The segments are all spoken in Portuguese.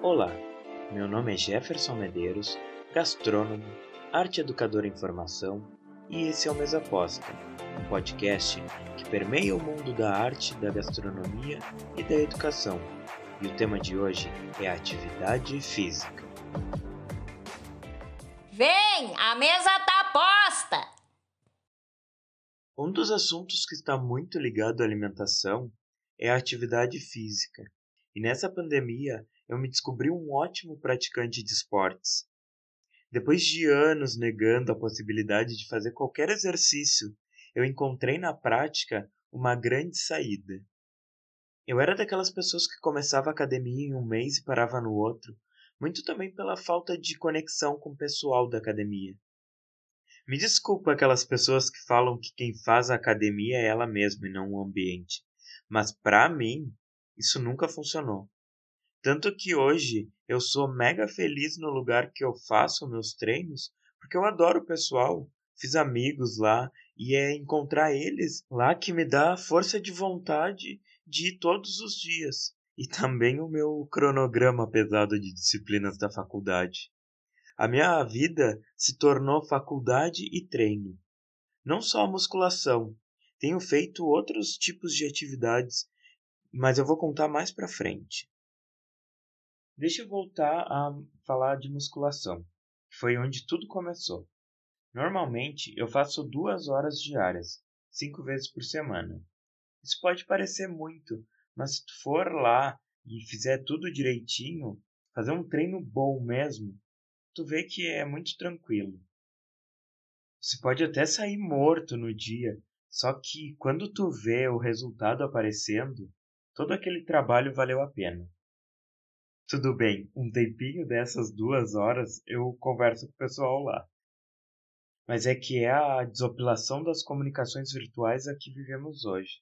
Olá, meu nome é Jefferson Medeiros, gastrônomo, arte educador em formação e esse é o Mesa Aposta, um podcast que permeia o mundo da arte, da gastronomia e da educação. E o tema de hoje é atividade física. Vem, a mesa tá posta! Um dos assuntos que está muito ligado à alimentação é a atividade física. E nessa pandemia eu me descobri um ótimo praticante de esportes. Depois de anos negando a possibilidade de fazer qualquer exercício, eu encontrei na prática uma grande saída. Eu era daquelas pessoas que começava a academia em um mês e parava no outro, muito também pela falta de conexão com o pessoal da academia. Me desculpa aquelas pessoas que falam que quem faz a academia é ela mesma e não o ambiente, mas para mim isso nunca funcionou. Tanto que hoje eu sou mega feliz no lugar que eu faço meus treinos, porque eu adoro o pessoal, fiz amigos lá e é encontrar eles lá que me dá força de vontade de ir todos os dias. E também o meu cronograma pesado de disciplinas da faculdade. A minha vida se tornou faculdade e treino. Não só a musculação. Tenho feito outros tipos de atividades, mas eu vou contar mais pra frente. Deixa eu voltar a falar de musculação, que foi onde tudo começou. Normalmente eu faço duas horas diárias, cinco vezes por semana. Isso pode parecer muito, mas se tu for lá e fizer tudo direitinho, fazer um treino bom mesmo, tu vê que é muito tranquilo. Você pode até sair morto no dia, só que quando tu vê o resultado aparecendo, todo aquele trabalho valeu a pena. Tudo bem, um tempinho dessas duas horas eu converso com o pessoal lá. Mas é que é a desopilação das comunicações virtuais a que vivemos hoje.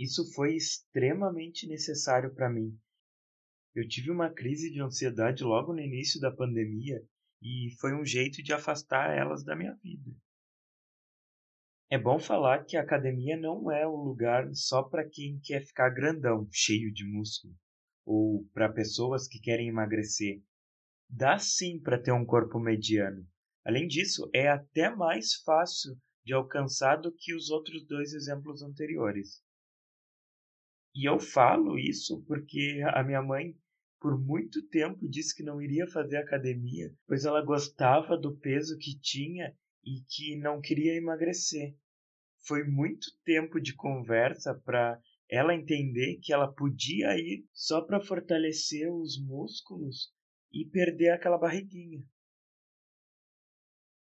Isso foi extremamente necessário para mim. Eu tive uma crise de ansiedade logo no início da pandemia e foi um jeito de afastar elas da minha vida. É bom falar que a academia não é um lugar só para quem quer ficar grandão, cheio de músculo ou para pessoas que querem emagrecer. Dá sim para ter um corpo mediano. Além disso, é até mais fácil de alcançar do que os outros dois exemplos anteriores. E eu falo isso porque a minha mãe, por muito tempo, disse que não iria fazer academia, pois ela gostava do peso que tinha e que não queria emagrecer. Foi muito tempo de conversa para ela entender que ela podia ir só para fortalecer os músculos e perder aquela barriguinha.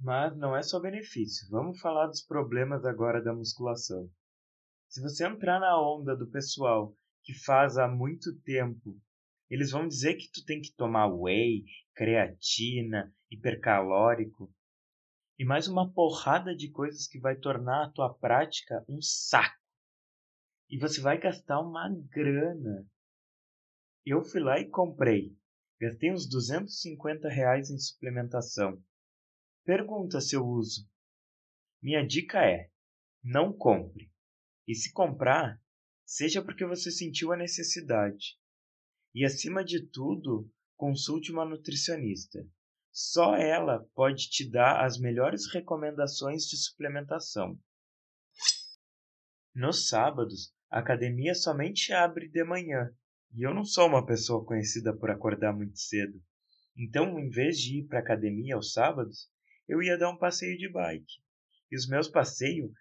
Mas não é só benefício. Vamos falar dos problemas agora da musculação. Se você entrar na onda do pessoal que faz há muito tempo, eles vão dizer que tu tem que tomar whey, creatina, hipercalórico e mais uma porrada de coisas que vai tornar a tua prática um saco e você vai gastar uma grana. Eu fui lá e comprei. Gastei uns 250 reais em suplementação. Pergunta se eu uso. Minha dica é: não compre. E se comprar, seja porque você sentiu a necessidade. E acima de tudo, consulte uma nutricionista. Só ela pode te dar as melhores recomendações de suplementação. Nos sábados, a academia somente abre de manhã e eu não sou uma pessoa conhecida por acordar muito cedo. Então, em vez de ir para a academia aos sábados, eu ia dar um passeio de bike. E os meus passeios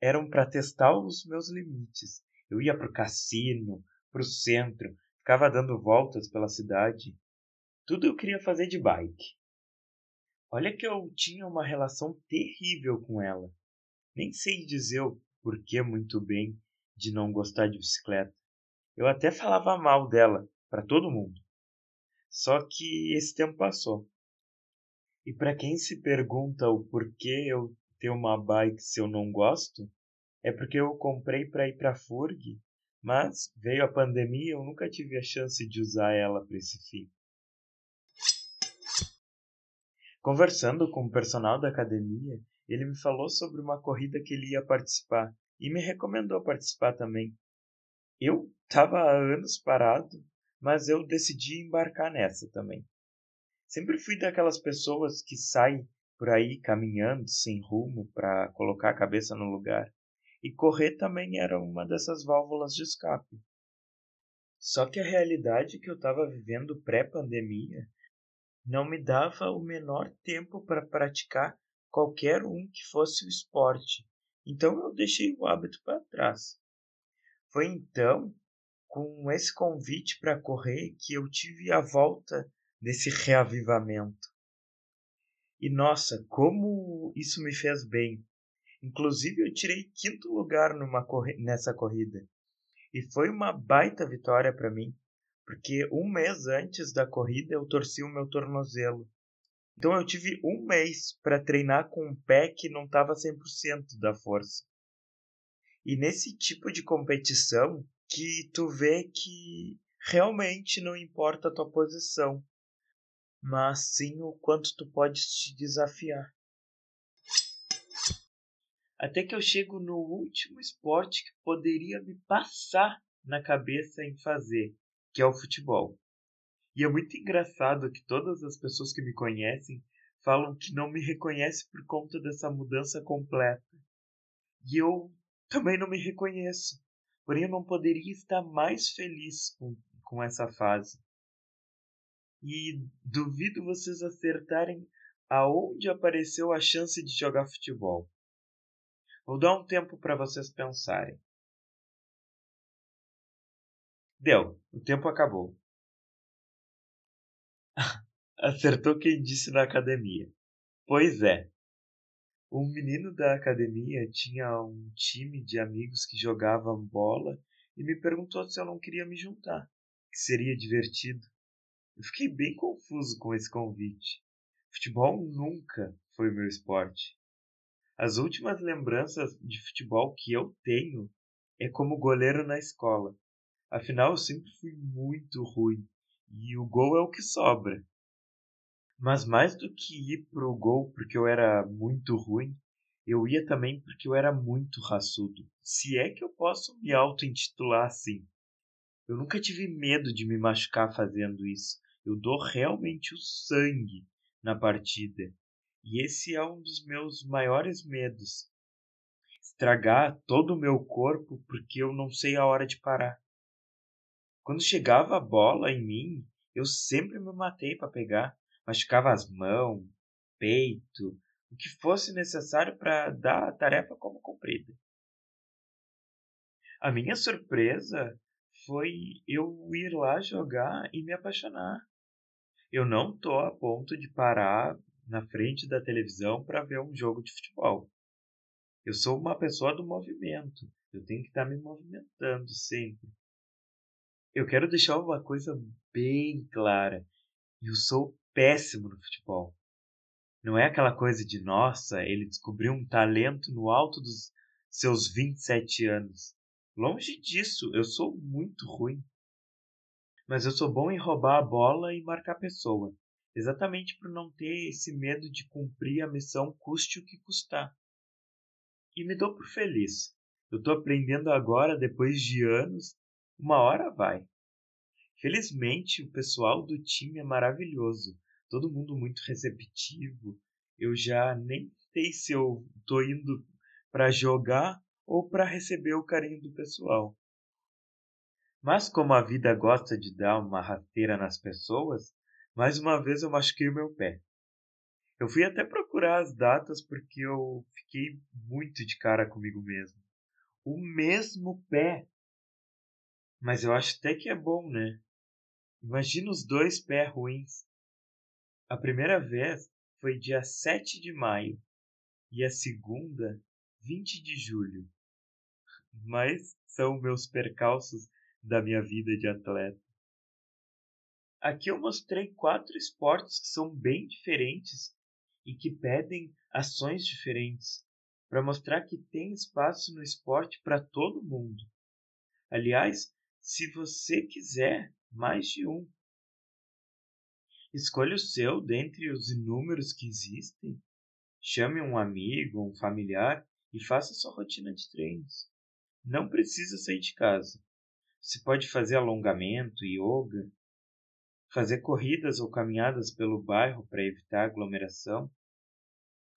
eram para testar os meus limites. Eu ia para o cassino, para o centro, ficava dando voltas pela cidade. Tudo eu queria fazer de bike. Olha que eu tinha uma relação terrível com ela. Nem sei dizer o porquê muito bem, de não gostar de bicicleta. Eu até falava mal dela para todo mundo. Só que esse tempo passou. E para quem se pergunta o porquê eu ter uma bike se eu não gosto, é porque eu comprei para ir para Furg, mas veio a pandemia e eu nunca tive a chance de usar ela para esse fim. Conversando com o personal da academia, ele me falou sobre uma corrida que ele ia participar e me recomendou participar também. Eu estava há anos parado, mas eu decidi embarcar nessa também. Sempre fui daquelas pessoas que saem por aí caminhando sem rumo para colocar a cabeça no lugar. E correr também era uma dessas válvulas de escape. Só que a realidade que eu estava vivendo pré-pandemia não me dava o menor tempo para praticar qualquer um que fosse o esporte. Então eu deixei o hábito para trás. Foi então, com esse convite para correr, que eu tive a volta desse reavivamento. E nossa, como isso me fez bem. Inclusive eu tirei quinto lugar numa corri nessa corrida. E foi uma baita vitória para mim, porque um mês antes da corrida eu torci o meu tornozelo. Então eu tive um mês para treinar com um pé que não estava 100% da força. E nesse tipo de competição que tu vê que realmente não importa a tua posição, mas sim o quanto tu podes te desafiar. Até que eu chego no último esporte que poderia me passar na cabeça em fazer, que é o futebol. E é muito engraçado que todas as pessoas que me conhecem falam que não me reconhecem por conta dessa mudança completa. E eu também não me reconheço. Porém, eu não poderia estar mais feliz com, com essa fase. E duvido vocês acertarem aonde apareceu a chance de jogar futebol. Vou dar um tempo para vocês pensarem. Deu, o tempo acabou. Acertou quem disse na academia. Pois é. Um menino da academia tinha um time de amigos que jogavam bola e me perguntou se eu não queria me juntar, que seria divertido. Eu fiquei bem confuso com esse convite. Futebol nunca foi meu esporte. As últimas lembranças de futebol que eu tenho é como goleiro na escola. Afinal, eu sempre fui muito ruim e o gol é o que sobra. Mas mais do que ir pro gol porque eu era muito ruim, eu ia também porque eu era muito raçudo. Se é que eu posso me auto-intitular assim. Eu nunca tive medo de me machucar fazendo isso. Eu dou realmente o sangue na partida. E esse é um dos meus maiores medos. Estragar todo o meu corpo porque eu não sei a hora de parar. Quando chegava a bola em mim, eu sempre me matei para pegar, machucava as mãos, peito, o que fosse necessário para dar a tarefa como cumprida. A minha surpresa foi eu ir lá jogar e me apaixonar. Eu não tô a ponto de parar na frente da televisão para ver um jogo de futebol. Eu sou uma pessoa do movimento. Eu tenho que estar tá me movimentando sempre. Eu quero deixar uma coisa bem clara. Eu sou péssimo no futebol. Não é aquela coisa de, nossa, ele descobriu um talento no alto dos seus 27 anos. Longe disso, eu sou muito ruim. Mas eu sou bom em roubar a bola e marcar pessoa exatamente por não ter esse medo de cumprir a missão custe o que custar. E me dou por feliz. Eu estou aprendendo agora, depois de anos, uma hora vai. Felizmente, o pessoal do time é maravilhoso, todo mundo muito receptivo. Eu já nem sei se eu estou indo para jogar ou para receber o carinho do pessoal. Mas como a vida gosta de dar uma rasteira nas pessoas, mais uma vez eu machuquei o meu pé. Eu fui até procurar as datas porque eu fiquei muito de cara comigo mesmo. O mesmo pé. Mas eu acho até que é bom, né? Imagina os dois pés ruins. A primeira vez foi dia 7 de maio e a segunda, 20 de julho. Mas são meus percalços da minha vida de atleta. Aqui eu mostrei quatro esportes que são bem diferentes e que pedem ações diferentes, para mostrar que tem espaço no esporte para todo mundo. Aliás, se você quiser, mais de um. Escolha o seu dentre os inúmeros que existem. Chame um amigo, um familiar e faça sua rotina de treinos. Não precisa sair de casa. se pode fazer alongamento, yoga, fazer corridas ou caminhadas pelo bairro para evitar aglomeração,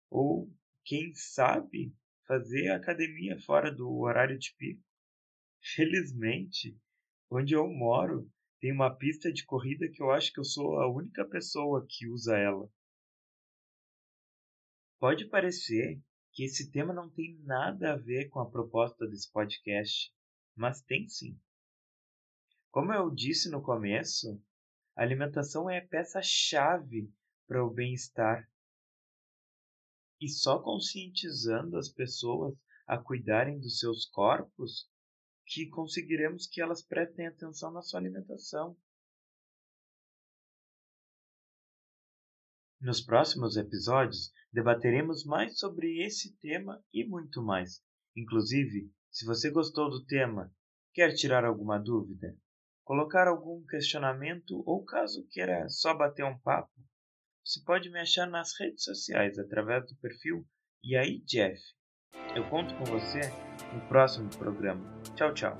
ou quem sabe fazer academia fora do horário de pico. Felizmente, onde eu moro, tem uma pista de corrida que eu acho que eu sou a única pessoa que usa ela. Pode parecer que esse tema não tem nada a ver com a proposta desse podcast, mas tem sim. Como eu disse no começo, a alimentação é peça-chave para o bem-estar. E só conscientizando as pessoas a cuidarem dos seus corpos que conseguiremos que elas prestem atenção na sua alimentação. Nos próximos episódios, debateremos mais sobre esse tema e muito mais. Inclusive, se você gostou do tema, quer tirar alguma dúvida, colocar algum questionamento ou caso queira só bater um papo, você pode me achar nas redes sociais através do perfil E aí Jeff. Eu conto com você no próximo programa. Tchau, tchau.